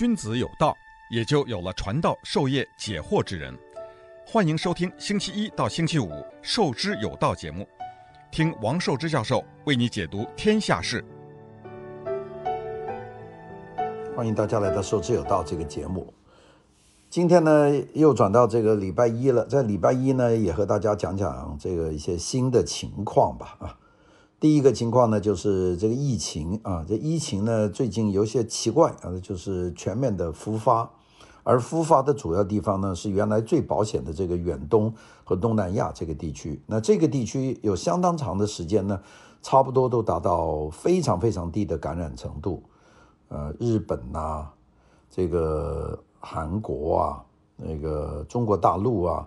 君子有道，也就有了传道授业解惑之人。欢迎收听星期一到星期五《授之有道》节目，听王寿之教授为你解读天下事。欢迎大家来到《授之有道》这个节目。今天呢，又转到这个礼拜一了，在礼拜一呢，也和大家讲讲这个一些新的情况吧。啊，第一个情况呢，就是这个疫情啊，这疫情呢，最近有些奇怪啊，就是全面的复发，而复发的主要地方呢，是原来最保险的这个远东和东南亚这个地区。那这个地区有相当长的时间呢，差不多都达到非常非常低的感染程度。呃，日本呐、这个。韩国啊，那个中国大陆啊，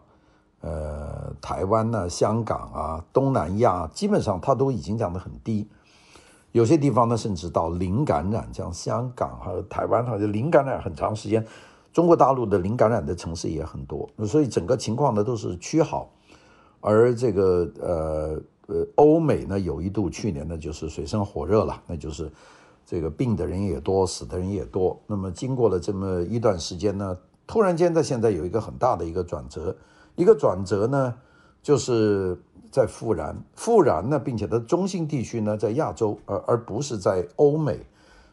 呃，台湾呐、啊，香港啊，东南亚，基本上它都已经降得很低，有些地方呢甚至到零感染，像香港和台湾，好像零感染很长时间。中国大陆的零感染的城市也很多，所以整个情况呢都是趋好。而这个呃呃，欧美呢有一度去年呢就是水深火热了，那就是。这个病的人也多，死的人也多。那么经过了这么一段时间呢，突然间在现在有一个很大的一个转折，一个转折呢，就是在复燃，复燃呢，并且它中心地区呢在亚洲，而而不是在欧美，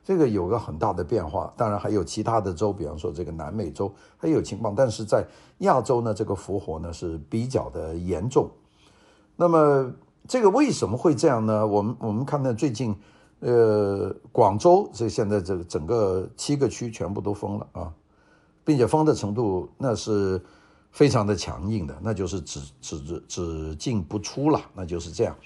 这个有个很大的变化。当然还有其他的州，比方说这个南美洲还有情况，但是在亚洲呢，这个复活呢是比较的严重。那么这个为什么会这样呢？我们我们看到最近。呃，广州这现在这个整个七个区全部都封了啊，并且封的程度那是非常的强硬的，那就是只只只进不出了，那就是这样。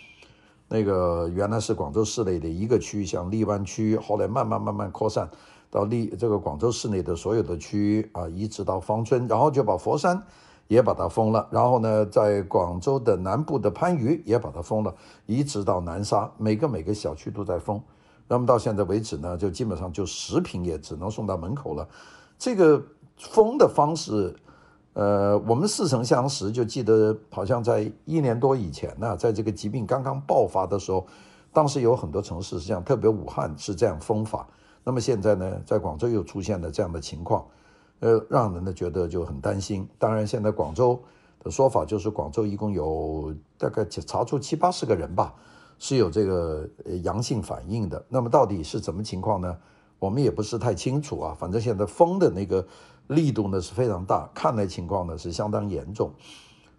那个原来是广州市内的一个区，像荔湾区，后来慢慢慢慢扩散到荔这个广州市内的所有的区啊，一直到芳村，然后就把佛山。也把它封了，然后呢，在广州的南部的番禺也把它封了，一直到南沙，每个每个小区都在封。那么到现在为止呢，就基本上就食品也只能送到门口了。这个封的方式，呃，我们似曾相识，就记得好像在一年多以前呢，在这个疾病刚刚爆发的时候，当时有很多城市是这样，特别武汉是这样封法。那么现在呢，在广州又出现了这样的情况。呃，让人呢觉得就很担心。当然，现在广州的说法就是，广州一共有大概查出七八十个人吧，是有这个阳性反应的。那么到底是怎么情况呢？我们也不是太清楚啊。反正现在封的那个力度呢是非常大，看来情况呢是相当严重。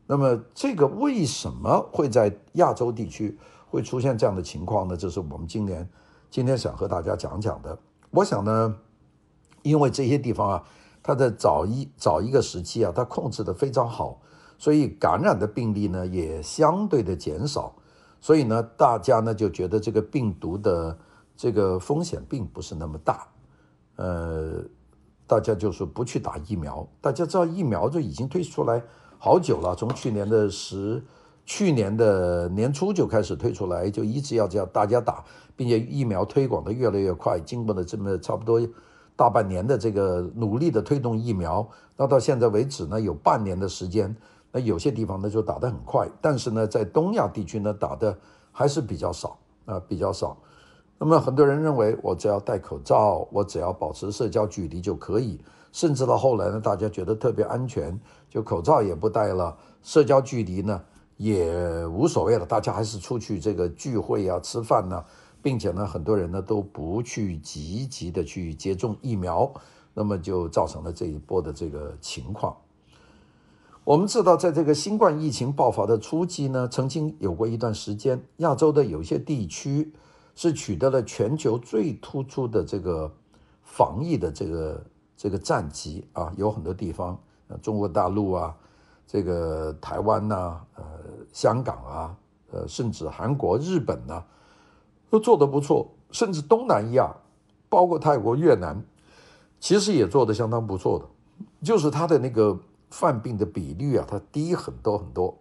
那么这个为什么会在亚洲地区会出现这样的情况呢？这是我们今年今天想和大家讲讲的。我想呢，因为这些地方啊。它在早一早一个时期啊，它控制得非常好，所以感染的病例呢也相对的减少，所以呢，大家呢就觉得这个病毒的这个风险并不是那么大，呃，大家就说不去打疫苗。大家知道疫苗就已经推出来好久了，从去年的十去年的年初就开始推出来，就一直要叫大家打，并且疫苗推广的越来越快，经过了这么差不多。大半年的这个努力的推动疫苗，那到现在为止呢，有半年的时间，那有些地方呢就打得很快，但是呢，在东亚地区呢打的还是比较少啊，比较少。那么很多人认为，我只要戴口罩，我只要保持社交距离就可以，甚至到后来呢，大家觉得特别安全，就口罩也不戴了，社交距离呢也无所谓了，大家还是出去这个聚会啊、吃饭呐。并且呢，很多人呢都不去积极的去接种疫苗，那么就造成了这一波的这个情况。我们知道，在这个新冠疫情爆发的初期呢，曾经有过一段时间，亚洲的有些地区是取得了全球最突出的这个防疫的这个这个战绩啊，有很多地方，中国大陆啊，这个台湾呐，呃，香港啊，呃，甚至韩国、日本呐。都做得不错，甚至东南亚，包括泰国、越南，其实也做得相当不错的，就是它的那个犯病的比率啊，它低很多很多。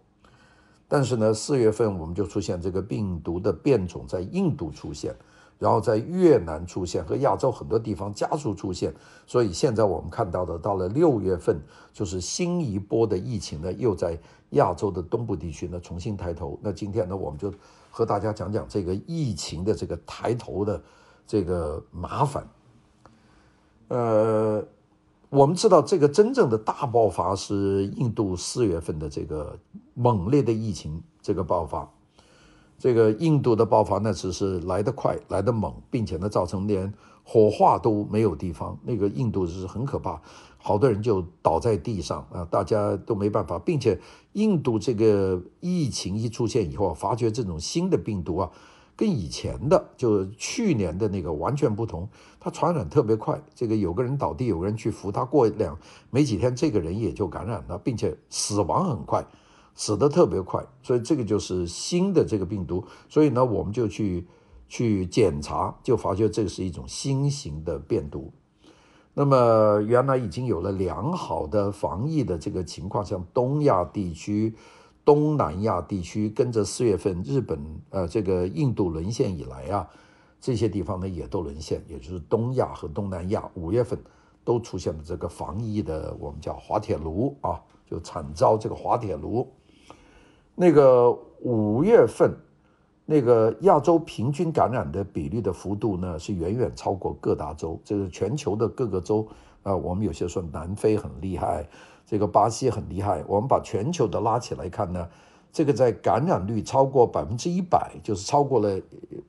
但是呢，四月份我们就出现这个病毒的变种在印度出现，然后在越南出现，和亚洲很多地方加速出现，所以现在我们看到的，到了六月份，就是新一波的疫情呢，又在亚洲的东部地区呢重新抬头。那今天呢，我们就。和大家讲讲这个疫情的这个抬头的这个麻烦。呃，我们知道这个真正的大爆发是印度四月份的这个猛烈的疫情这个爆发。这个印度的爆发那只是来得快，来得猛，并且呢，造成连火化都没有地方。那个印度是很可怕，好多人就倒在地上啊，大家都没办法。并且印度这个疫情一出现以后，发觉这种新的病毒啊，跟以前的就去年的那个完全不同，它传染特别快。这个有个人倒地，有个人去扶他，过两没几天，这个人也就感染了，并且死亡很快。死得特别快，所以这个就是新的这个病毒，所以呢，我们就去去检查，就发觉这是一种新型的变毒。那么原来已经有了良好的防疫的这个情况，像东亚地区、东南亚地区，跟着四月份日本呃这个印度沦陷以来啊，这些地方呢也都沦陷，也就是东亚和东南亚五月份都出现了这个防疫的我们叫滑铁卢啊，就惨遭这个滑铁卢。那个五月份，那个亚洲平均感染的比率的幅度呢，是远远超过各大洲。这个全球的各个州啊，我们有些说南非很厉害，这个巴西很厉害。我们把全球的拉起来看呢，这个在感染率超过百分之一百，就是超过了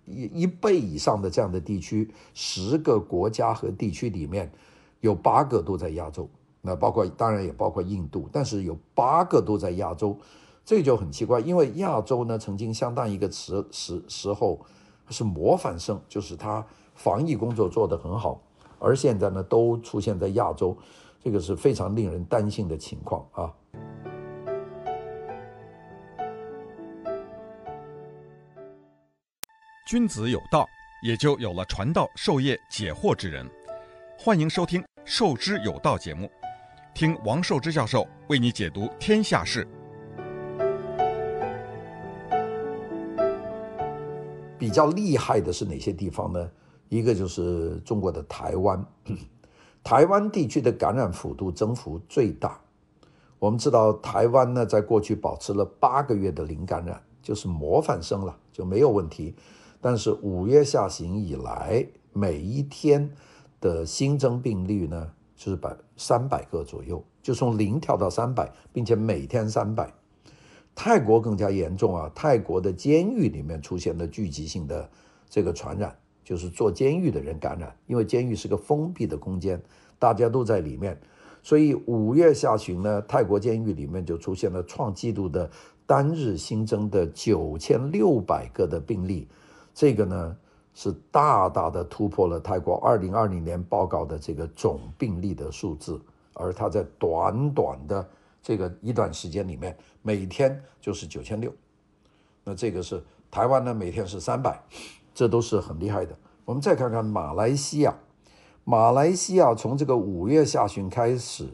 一一倍以上的这样的地区，十个国家和地区里面有八个都在亚洲。那包括当然也包括印度，但是有八个都在亚洲。这就很奇怪，因为亚洲呢，曾经相当一个时时时候是模范生，就是它防疫工作做得很好，而现在呢，都出现在亚洲，这个是非常令人担心的情况啊。君子有道，也就有了传道授业解惑之人。欢迎收听《授之有道》节目，听王寿之教授为你解读天下事。比较厉害的是哪些地方呢？一个就是中国的台湾，台湾地区的感染幅度增幅最大。我们知道台湾呢，在过去保持了八个月的零感染，就是模范生了，就没有问题。但是五月下旬以来，每一天的新增病例呢，就是百三百个左右，就从零跳到三百，并且每天三百。泰国更加严重啊！泰国的监狱里面出现了聚集性的这个传染，就是坐监狱的人感染，因为监狱是个封闭的空间，大家都在里面，所以五月下旬呢，泰国监狱里面就出现了创纪录的单日新增的九千六百个的病例，这个呢是大大的突破了泰国二零二零年报告的这个总病例的数字，而它在短短的。这个一段时间里面，每天就是九千六，那这个是台湾呢，每天是三百，这都是很厉害的。我们再看看马来西亚，马来西亚从这个五月下旬开始，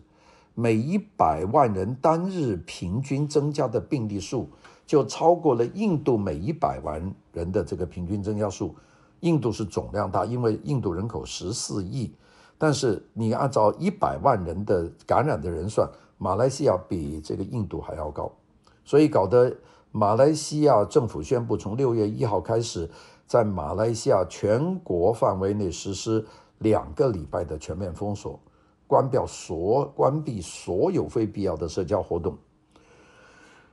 每一百万人单日平均增加的病例数，就超过了印度每一百万人的这个平均增加数。印度是总量大，因为印度人口十四亿，但是你按照一百万人的感染的人算。马来西亚比这个印度还要高，所以搞得马来西亚政府宣布，从六月一号开始，在马来西亚全国范围内实施两个礼拜的全面封锁，关掉所关闭所有非必要的社交活动。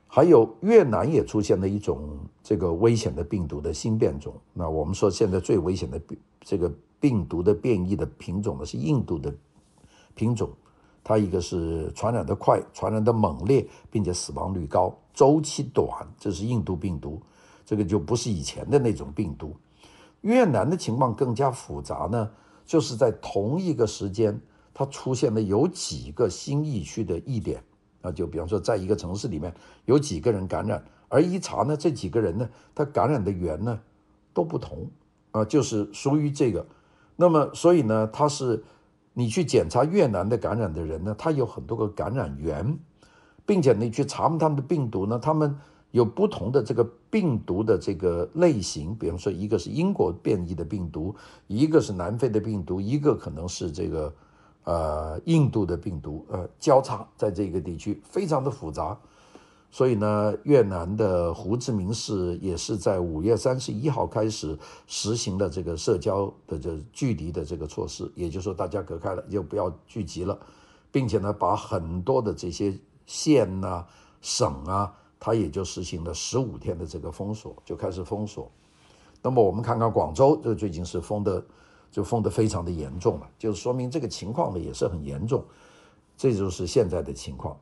还有越南也出现了一种这个危险的病毒的新变种。那我们说现在最危险的病这个病毒的变异的品种呢，是印度的品种。它一个是传染的快，传染的猛烈，并且死亡率高，周期短，这是印度病毒，这个就不是以前的那种病毒。越南的情况更加复杂呢，就是在同一个时间，它出现了有几个新疫区的疫点，啊，就比方说在一个城市里面有几个人感染，而一查呢，这几个人呢，他感染的源呢都不同，啊，就是属于这个，那么所以呢，它是。你去检查越南的感染的人呢，他有很多个感染源，并且你去查他们的病毒呢，他们有不同的这个病毒的这个类型，比方说一个是英国变异的病毒，一个是南非的病毒，一个可能是这个呃印度的病毒，呃交叉在这个地区非常的复杂，所以呢，越南的胡志明市也是在五月三十一号开始实行了这个社交的这距离的这个措施，也就是说大家隔开了，就不要聚集了，并且呢，把很多的这些县啊、省啊，它也就实行了十五天的这个封锁，就开始封锁。那么我们看看广州，这最近是封的，就封得非常的严重了，就是说明这个情况呢也是很严重，这就是现在的情况。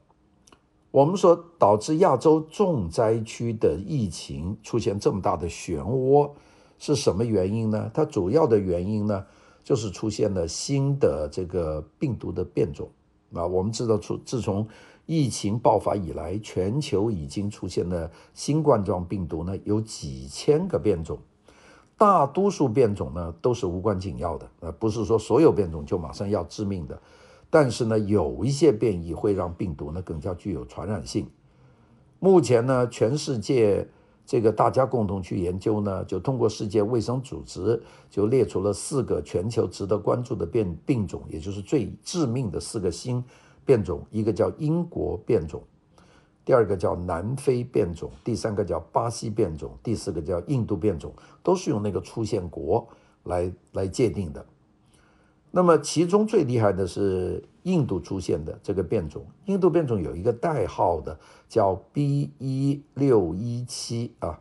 我们说导致亚洲重灾区的疫情出现这么大的漩涡是什么原因呢？它主要的原因呢，就是出现了新的这个病毒的变种。啊，我们知道，从自从疫情爆发以来，全球已经出现了新冠状病毒呢，有几千个变种，大多数变种呢都是无关紧要的，呃，不是说所有变种就马上要致命的。但是呢，有一些变异会让病毒呢更加具有传染性。目前呢，全世界这个大家共同去研究呢，就通过世界卫生组织就列出了四个全球值得关注的变病种，也就是最致命的四个新变种。一个叫英国变种，第二个叫南非变种，第三个叫巴西变种，第四个叫印度变种，都是用那个出现国来来界定的。那么其中最厉害的是印度出现的这个变种，印度变种有一个代号的叫 B 一六一七啊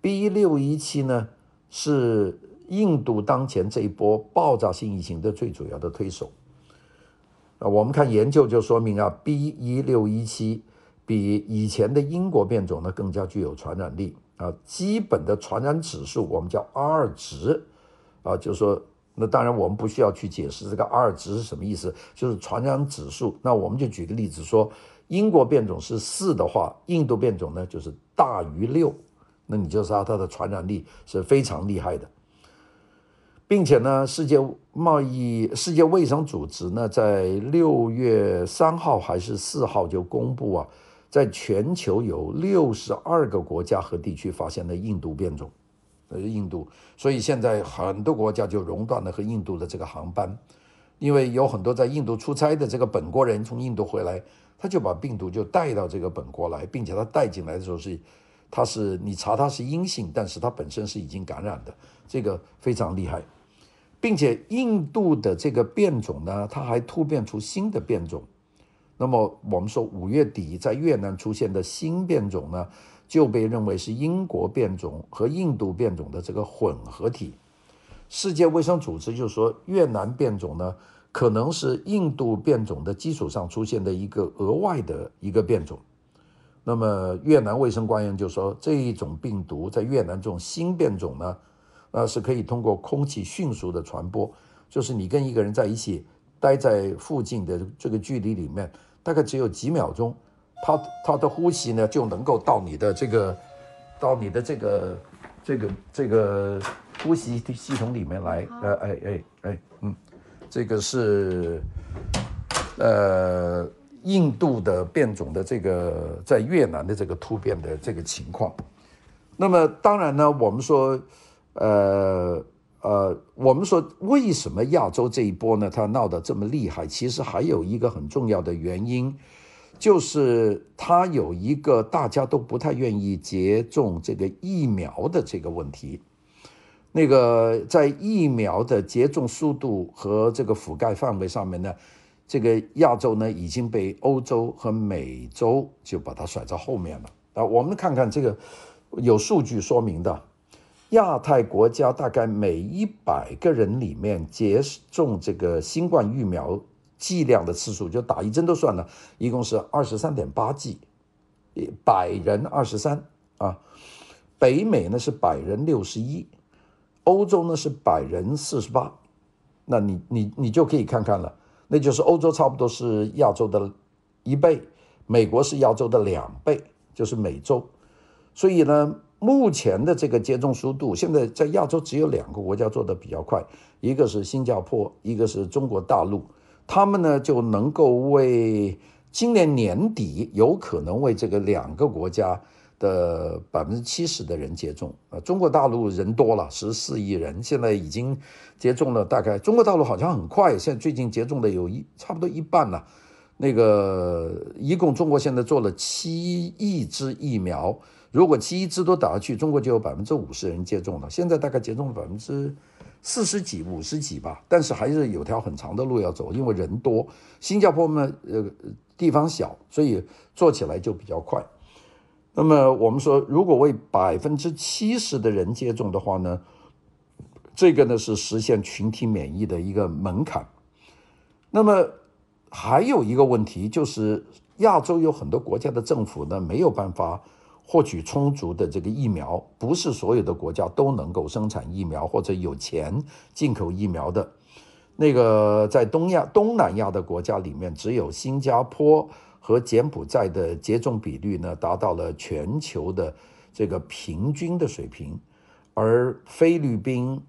，B 一六一七呢是印度当前这一波爆炸性疫情的最主要的推手。啊，我们看研究就说明啊，B 一六一七比以前的英国变种呢更加具有传染力啊，基本的传染指数我们叫 R 值啊，就是说。那当然，我们不需要去解释这个 R 值是什么意思，就是传染指数。那我们就举个例子说，英国变种是四的话，印度变种呢就是大于六，那你就知道它的传染力是非常厉害的，并且呢，世界贸易、世界卫生组织呢，在六月三号还是四号就公布啊，在全球有六十二个国家和地区发现了印度变种。呃，印度，所以现在很多国家就熔断了和印度的这个航班，因为有很多在印度出差的这个本国人从印度回来，他就把病毒就带到这个本国来，并且他带进来的时候是，他是你查他是阴性，但是他本身是已经感染的，这个非常厉害，并且印度的这个变种呢，它还突变出新的变种，那么我们说五月底在越南出现的新变种呢，就被认为是英国变种和印度变种的这个混合体。世界卫生组织就说，越南变种呢，可能是印度变种的基础上出现的一个额外的一个变种。那么越南卫生官员就说，这一种病毒在越南这种新变种呢，那是可以通过空气迅速的传播，就是你跟一个人在一起待在附近的这个距离里面，大概只有几秒钟。他他的呼吸呢，就能够到你的这个，到你的这个这个这个呼吸系统里面来。呃，哎哎哎，嗯，这个是呃印度的变种的这个在越南的这个突变的这个情况。那么当然呢，我们说，呃呃，我们说为什么亚洲这一波呢，它闹得这么厉害？其实还有一个很重要的原因。就是它有一个大家都不太愿意接种这个疫苗的这个问题，那个在疫苗的接种速度和这个覆盖范围上面呢，这个亚洲呢已经被欧洲和美洲就把它甩在后面了啊。我们看看这个有数据说明的，亚太国家大概每一百个人里面接种这个新冠疫苗。剂量的次数就打一针都算了，一共是二十三点八剂，百人二十三啊。北美呢是百人六十一，欧洲呢是百人四十八。那你你你就可以看看了，那就是欧洲差不多是亚洲的一倍，美国是亚洲的两倍，就是美洲。所以呢，目前的这个接种速度，现在在亚洲只有两个国家做得比较快，一个是新加坡，一个是中国大陆。他们呢就能够为今年年底有可能为这个两个国家的百分之七十的人接种啊。中国大陆人多了，十四亿人，现在已经接种了大概。中国大陆好像很快，现在最近接种的有一差不多一半了。那个一共中国现在做了七亿支疫苗，如果七亿支都打下去，中国就有百分之五十人接种了。现在大概接种百分之四十几、五十几吧，但是还是有条很长的路要走，因为人多。新加坡嘛，呃，地方小，所以做起来就比较快。那么我们说，如果为百分之七十的人接种的话呢，这个呢是实现群体免疫的一个门槛。那么还有一个问题就是，亚洲有很多国家的政府呢没有办法获取充足的这个疫苗，不是所有的国家都能够生产疫苗或者有钱进口疫苗的。那个在东亚、东南亚的国家里面，只有新加坡。和柬埔寨的接种比率呢，达到了全球的这个平均的水平，而菲律宾、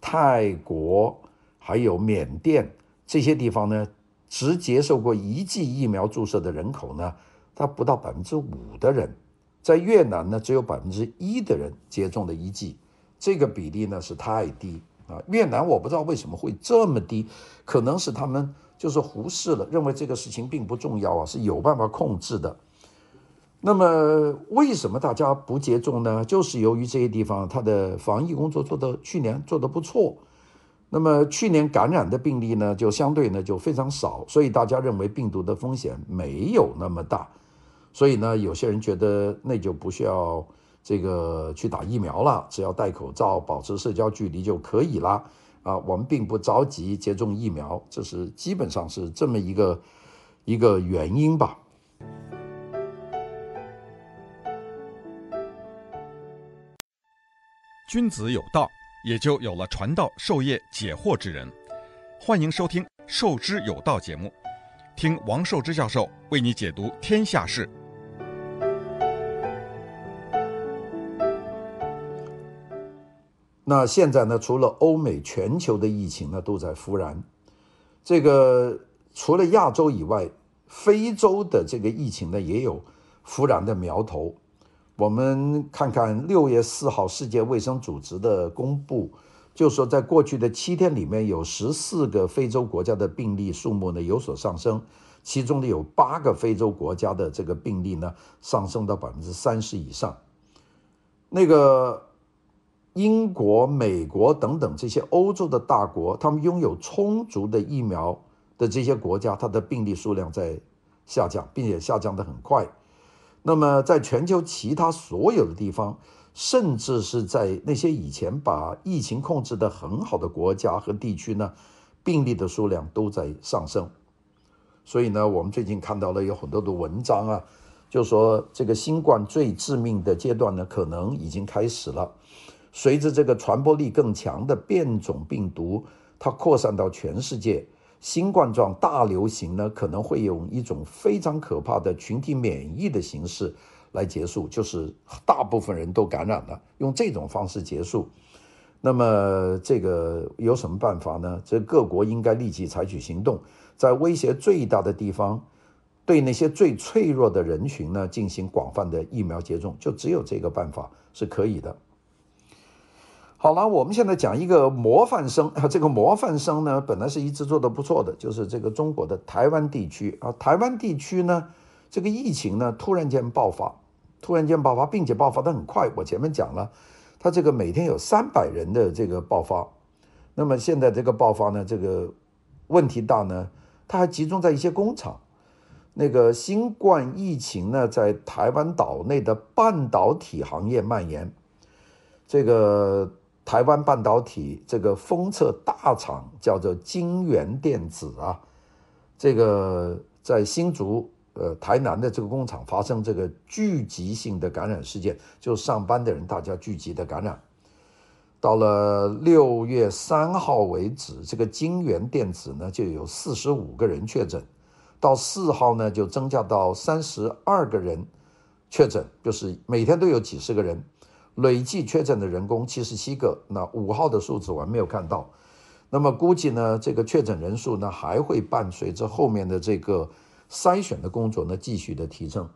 泰国还有缅甸这些地方呢，只接受过一剂疫苗注射的人口呢，它不到百分之五的人，在越南呢，只有百分之一的人接种了一剂，这个比例呢是太低啊。越南我不知道为什么会这么低，可能是他们。就是忽视了，认为这个事情并不重要啊，是有办法控制的。那么为什么大家不接种呢？就是由于这些地方它的防疫工作做的去年做得不错，那么去年感染的病例呢就相对呢就非常少，所以大家认为病毒的风险没有那么大，所以呢有些人觉得那就不需要这个去打疫苗了，只要戴口罩、保持社交距离就可以了。啊，我们并不着急接种疫苗，这是基本上是这么一个一个原因吧。君子有道，也就有了传道授业解惑之人。欢迎收听《授之有道》节目，听王寿之教授为你解读天下事。那现在呢，除了欧美，全球的疫情呢都在复燃。这个除了亚洲以外，非洲的这个疫情呢也有复燃的苗头。我们看看六月四号世界卫生组织的公布，就说在过去的七天里面，有十四个非洲国家的病例数目呢有所上升，其中呢有八个非洲国家的这个病例呢上升到百分之三十以上。那个。英国、美国等等这些欧洲的大国，他们拥有充足的疫苗的这些国家，它的病例数量在下降，并且下降得很快。那么，在全球其他所有的地方，甚至是在那些以前把疫情控制得很好的国家和地区呢，病例的数量都在上升。所以呢，我们最近看到了有很多的文章啊，就说这个新冠最致命的阶段呢，可能已经开始了。随着这个传播力更强的变种病毒，它扩散到全世界，新冠状大流行呢，可能会用一种非常可怕的群体免疫的形式来结束，就是大部分人都感染了，用这种方式结束。那么这个有什么办法呢？这各国应该立即采取行动，在威胁最大的地方，对那些最脆弱的人群呢，进行广泛的疫苗接种，就只有这个办法是可以的。好了，我们现在讲一个模范生啊，这个模范生呢，本来是一直做得不错的，就是这个中国的台湾地区啊，台湾地区呢，这个疫情呢突然间爆发，突然间爆发，并且爆发得很快。我前面讲了，它这个每天有三百人的这个爆发，那么现在这个爆发呢，这个问题大呢，它还集中在一些工厂。那个新冠疫情呢，在台湾岛内的半导体行业蔓延，这个。台湾半导体这个封测大厂叫做晶圆电子啊，这个在新竹呃台南的这个工厂发生这个聚集性的感染事件，就上班的人大家聚集的感染。到了六月三号为止，这个晶圆电子呢就有四十五个人确诊，到四号呢就增加到三十二个人确诊，就是每天都有几十个人。累计确诊的人工七十七个，那五号的数字我还没有看到。那么估计呢，这个确诊人数呢还会伴随着后面的这个筛选的工作呢继续的提升。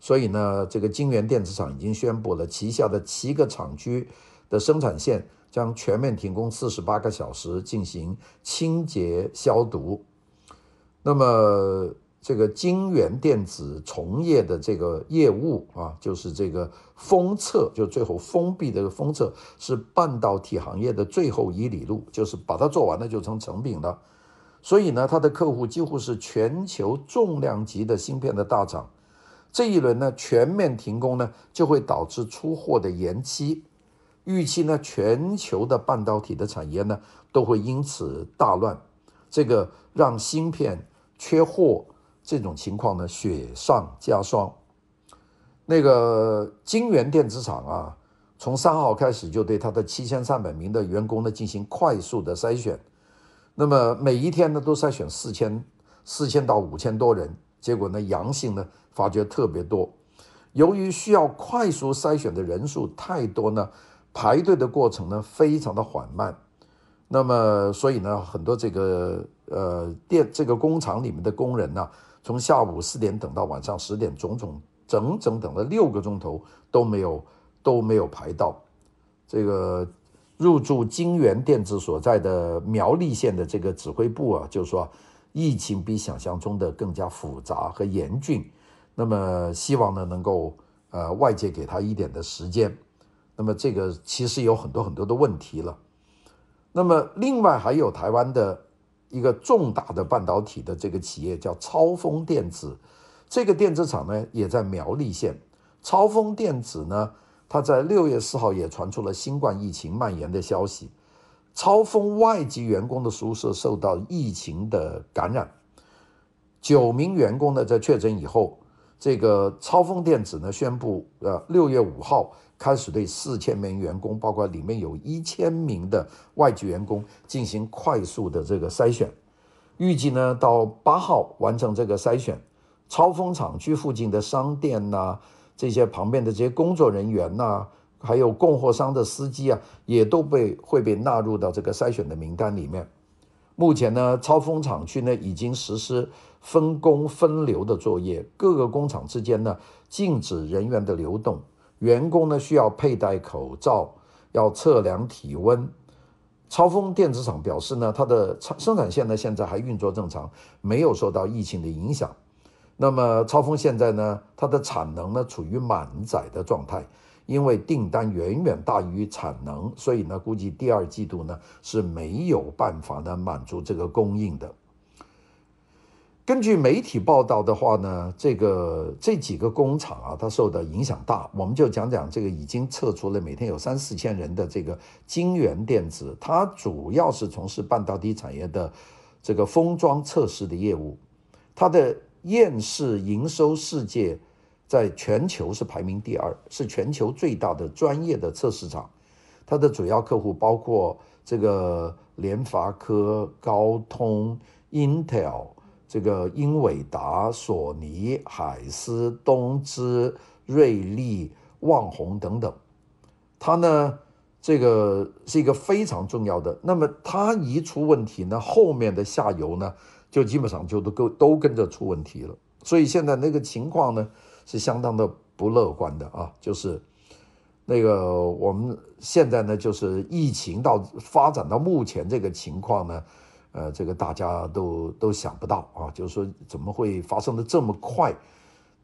所以呢，这个晶圆电子厂已经宣布了，旗下的七个厂区的生产线将全面停工四十八个小时进行清洁消毒。那么这个晶圆电子从业的这个业务啊，就是这个封测，就最后封闭的封测是半导体行业的最后一里路，就是把它做完了就成成品了。所以呢，它的客户几乎是全球重量级的芯片的大厂。这一轮呢全面停工呢，就会导致出货的延期。预期呢，全球的半导体的产业呢都会因此大乱。这个让芯片缺货这种情况呢雪上加霜。那个金源电子厂啊，从三号开始就对他的七千三百名的员工呢进行快速的筛选。那么每一天呢都筛选四千四千到五千多人，结果呢阳性呢发觉特别多。由于需要快速筛选的人数太多呢，排队的过程呢非常的缓慢。那么，所以呢，很多这个呃电这个工厂里面的工人呢，从下午四点等到晚上十点，种种整整等了六个钟头都没有都没有排到。这个入驻金源电子所在的苗栗县的这个指挥部啊，就说疫情比想象中的更加复杂和严峻。那么希望呢能够呃外界给他一点的时间。那么这个其实有很多很多的问题了。那么，另外还有台湾的一个重大的半导体的这个企业叫超丰电子，这个电子厂呢也在苗栗县。超丰电子呢，它在六月四号也传出了新冠疫情蔓延的消息，超丰外籍员工的宿舍受到疫情的感染，九名员工呢在确诊以后，这个超丰电子呢宣布，呃，六月五号。开始对四千名员工，包括里面有一千名的外籍员工进行快速的这个筛选，预计呢到八号完成这个筛选。超丰厂区附近的商店呐、这些旁边的这些工作人员呐、还有供货商的司机啊，也都被会被纳入到这个筛选的名单里面。目前呢，超丰厂区呢已经实施分工分流的作业，各个工厂之间呢禁止人员的流动。员工呢需要佩戴口罩，要测量体温。超丰电子厂表示呢，它的生产线呢现在还运作正常，没有受到疫情的影响。那么超丰现在呢，它的产能呢处于满载的状态，因为订单远远大于产能，所以呢估计第二季度呢是没有办法呢满足这个供应的。根据媒体报道的话呢，这个这几个工厂啊，它受的影响大。我们就讲讲这个已经撤出了每天有三四千人的这个晶元电子，它主要是从事半导体产业的这个封装测试的业务。它的验视营收世界在全球是排名第二，是全球最大的专业的测试厂。它的主要客户包括这个联发科、高通、Intel。这个英伟达、索尼、海思、东芝、瑞丽、旺宏等等，它呢，这个是一个非常重要的。那么它一出问题呢，后面的下游呢，就基本上就都跟都跟着出问题了。所以现在那个情况呢，是相当的不乐观的啊。就是那个我们现在呢，就是疫情到发展到目前这个情况呢。呃，这个大家都都想不到啊，就是说怎么会发生的这么快？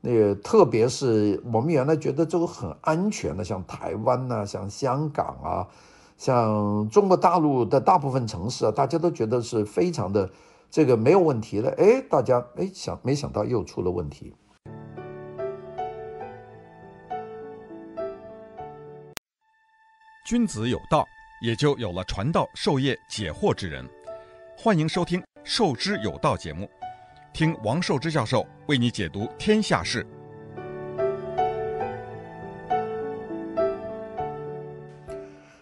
那个特别是我们原来觉得这个很安全的，像台湾呐、像香港啊，像中国大陆的大部分城市啊，大家都觉得是非常的这个没有问题了。哎，大家哎想没想到又出了问题。君子有道，也就有了传道授业解惑之人。欢迎收听《授之有道》节目，听王寿之教授为你解读天下事。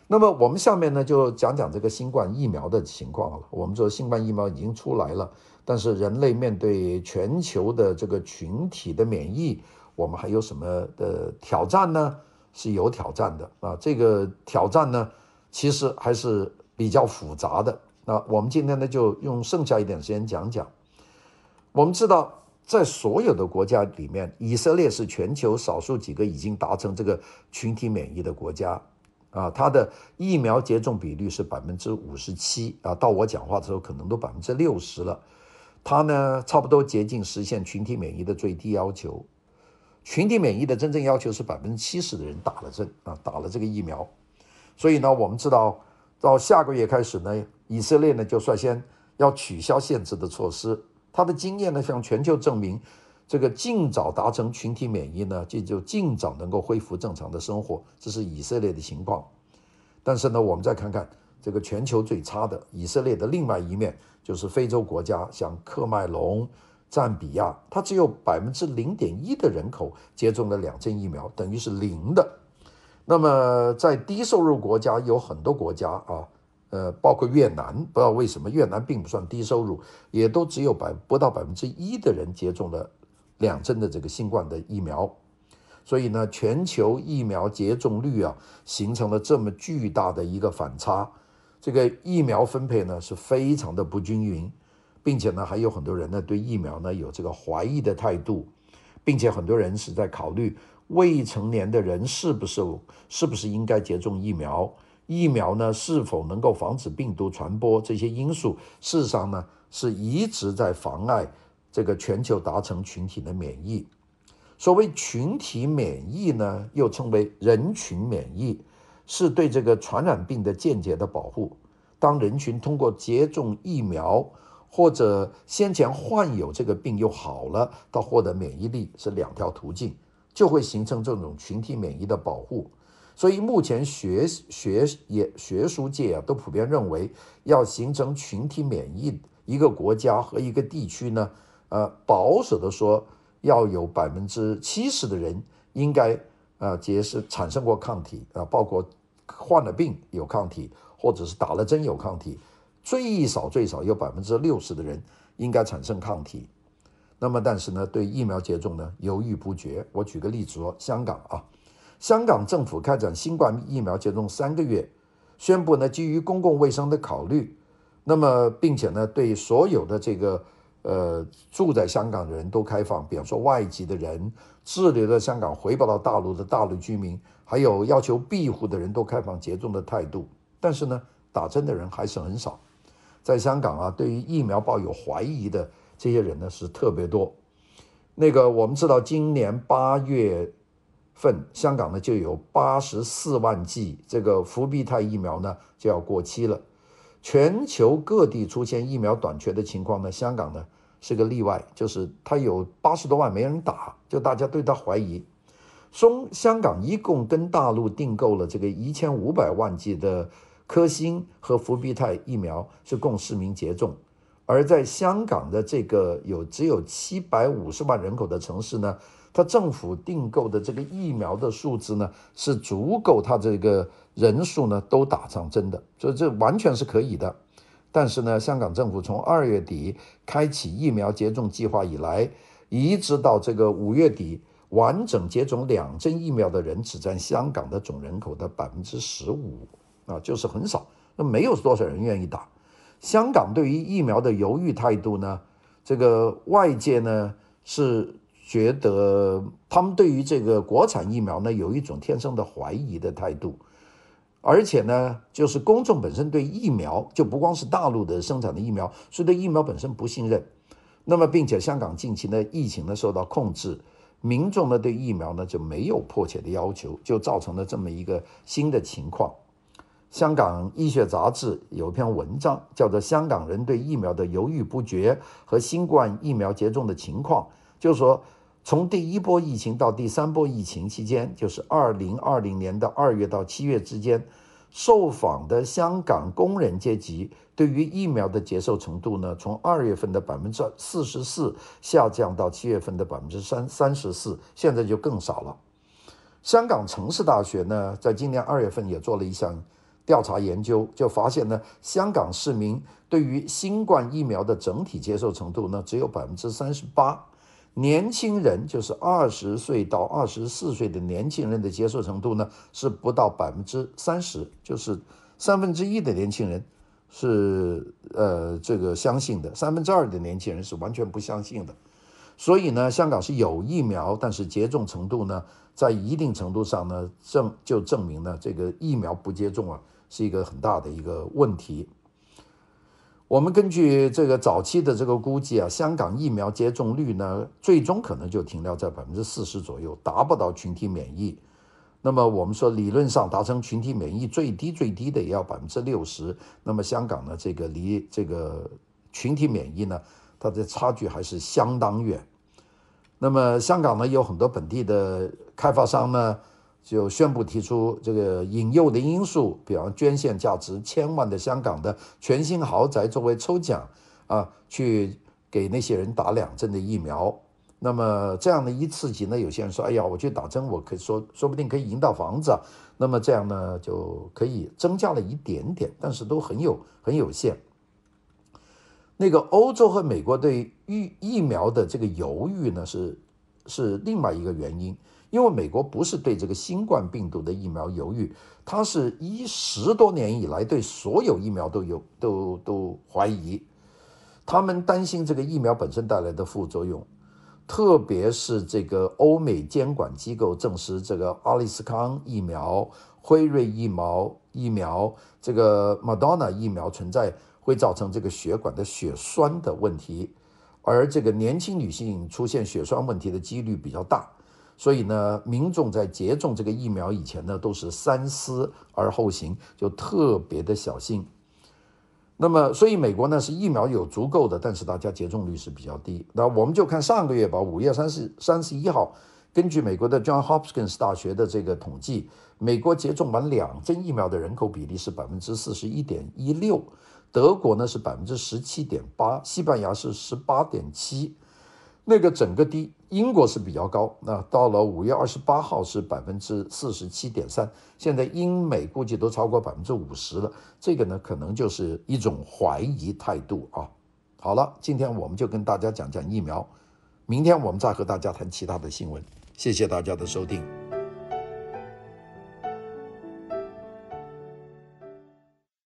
那么我们下面呢就讲讲这个新冠疫苗的情况了。我们说新冠疫苗已经出来了，但是人类面对全球的这个群体的免疫，我们还有什么的挑战呢？是有挑战的啊。这个挑战呢，其实还是比较复杂的。那我们今天呢，就用剩下一点时间讲讲。我们知道，在所有的国家里面，以色列是全球少数几个已经达成这个群体免疫的国家啊。它的疫苗接种比率是百分之五十七啊，到我讲话的时候可能都百分之六十了。它呢差不多接近实现群体免疫的最低要求。群体免疫的真正要求是百分之七十的人打了针啊，打了这个疫苗。所以呢，我们知道到下个月开始呢，以色列呢就率先要取消限制的措施。他的经验呢向全球证明，这个尽早达成群体免疫呢，这就尽早能够恢复正常的生活。这是以色列的情况。但是呢，我们再看看这个全球最差的以色列的另外一面，就是非洲国家，像喀麦隆。赞比亚，它只有百分之零点一的人口接种了两针疫苗，等于是零的。那么在低收入国家有很多国家啊，呃，包括越南，不知道为什么越南并不算低收入，也都只有百不到百分之一的人接种了两针的这个新冠的疫苗。所以呢，全球疫苗接种率啊，形成了这么巨大的一个反差，这个疫苗分配呢是非常的不均匀。并且呢，还有很多人呢对疫苗呢有这个怀疑的态度，并且很多人是在考虑未成年的人是不是是不是应该接种疫苗，疫苗呢是否能够防止病毒传播，这些因素事实上呢是一直在妨碍这个全球达成群体的免疫。所谓群体免疫呢，又称为人群免疫，是对这个传染病的间接的保护。当人群通过接种疫苗，或者先前患有这个病又好了，到获得免疫力是两条途径，就会形成这种群体免疫的保护。所以目前学学也学术界啊都普遍认为，要形成群体免疫，一个国家和一个地区呢，呃，保守的说要有百分之七十的人应该啊结识产生过抗体啊，包括患了病有抗体，或者是打了针有抗体。最少最少有百分之六十的人应该产生抗体，那么但是呢，对疫苗接种呢犹豫不决。我举个例子说，香港啊，香港政府开展新冠疫苗接种三个月，宣布呢基于公共卫生的考虑，那么并且呢对所有的这个呃住在香港的人都开放，比方说外籍的人、滞留在香港回不到大陆的大陆居民，还有要求庇护的人都开放接种的态度，但是呢打针的人还是很少。在香港啊，对于疫苗抱有怀疑的这些人呢是特别多。那个我们知道，今年八月份香港呢就有八十四万剂这个复必泰疫苗呢就要过期了。全球各地出现疫苗短缺的情况呢，香港呢是个例外，就是它有八十多万没人打，就大家对它怀疑。从香港一共跟大陆订购了这个一千五百万剂的。科兴和复必泰疫苗是供市民接种，而在香港的这个有只有七百五十万人口的城市呢，它政府订购的这个疫苗的数字呢是足够它这个人数呢都打上针的，所以这完全是可以的。但是呢，香港政府从二月底开启疫苗接种计划以来，一直到这个五月底，完整接种两针疫苗的人只占香港的总人口的百分之十五。啊，就是很少，那没有多少人愿意打。香港对于疫苗的犹豫态度呢，这个外界呢是觉得他们对于这个国产疫苗呢有一种天生的怀疑的态度，而且呢，就是公众本身对疫苗就不光是大陆的生产的疫苗，是对疫苗本身不信任。那么，并且香港近期的疫情呢受到控制，民众呢对疫苗呢就没有迫切的要求，就造成了这么一个新的情况。香港医学杂志有一篇文章，叫做《香港人对疫苗的犹豫不决和新冠疫苗接种的情况》，就是说，从第一波疫情到第三波疫情期间，就是二零二零年的二月到七月之间，受访的香港工人阶级对于疫苗的接受程度呢，从二月份的百分之四十四下降到七月份的百分之三三十四，现在就更少了。香港城市大学呢，在今年二月份也做了一项。调查研究就发现呢，香港市民对于新冠疫苗的整体接受程度呢，只有百分之三十八。年轻人就是二十岁到二十四岁的年轻人的接受程度呢，是不到百分之三十，就是三分之一的年轻人是呃这个相信的，三分之二的年轻人是完全不相信的。所以呢，香港是有疫苗，但是接种程度呢，在一定程度上呢，证就证明呢，这个疫苗不接种啊。是一个很大的一个问题。我们根据这个早期的这个估计啊，香港疫苗接种率呢，最终可能就停留在百分之四十左右，达不到群体免疫。那么我们说，理论上达成群体免疫，最低最低的也要百分之六十。那么香港呢，这个离这个群体免疫呢，它的差距还是相当远。那么香港呢，有很多本地的开发商呢。就宣布提出这个引诱的因素，比方捐献价值千万的香港的全新豪宅作为抽奖啊，去给那些人打两针的疫苗。那么这样的一刺激呢，有些人说：“哎呀，我去打针，我可以说说不定可以赢到房子啊。”那么这样呢，就可以增加了一点点，但是都很有很有限。那个欧洲和美国对疫疫苗的这个犹豫呢，是是另外一个原因。因为美国不是对这个新冠病毒的疫苗犹豫，它是一十多年以来对所有疫苗都有都都怀疑，他们担心这个疫苗本身带来的副作用，特别是这个欧美监管机构证实这个阿利斯康疫苗、辉瑞疫苗疫苗、这个 Moderna 疫苗存在会造成这个血管的血栓的问题，而这个年轻女性出现血栓问题的几率比较大。所以呢，民众在接种这个疫苗以前呢，都是三思而后行，就特别的小心。那么，所以美国呢是疫苗有足够的，但是大家接种率是比较低。那我们就看上个月吧，五月三十三十一号，根据美国的 John Hopkins 大学的这个统计，美国接种完两针疫苗的人口比例是百分之四十一点一六，德国呢是百分之十七点八，西班牙是十八点七。那个整个低，英国是比较高，那到了五月二十八号是百分之四十七点三，现在英美估计都超过百分之五十了，这个呢可能就是一种怀疑态度啊。好了，今天我们就跟大家讲讲疫苗，明天我们再和大家谈其他的新闻，谢谢大家的收听。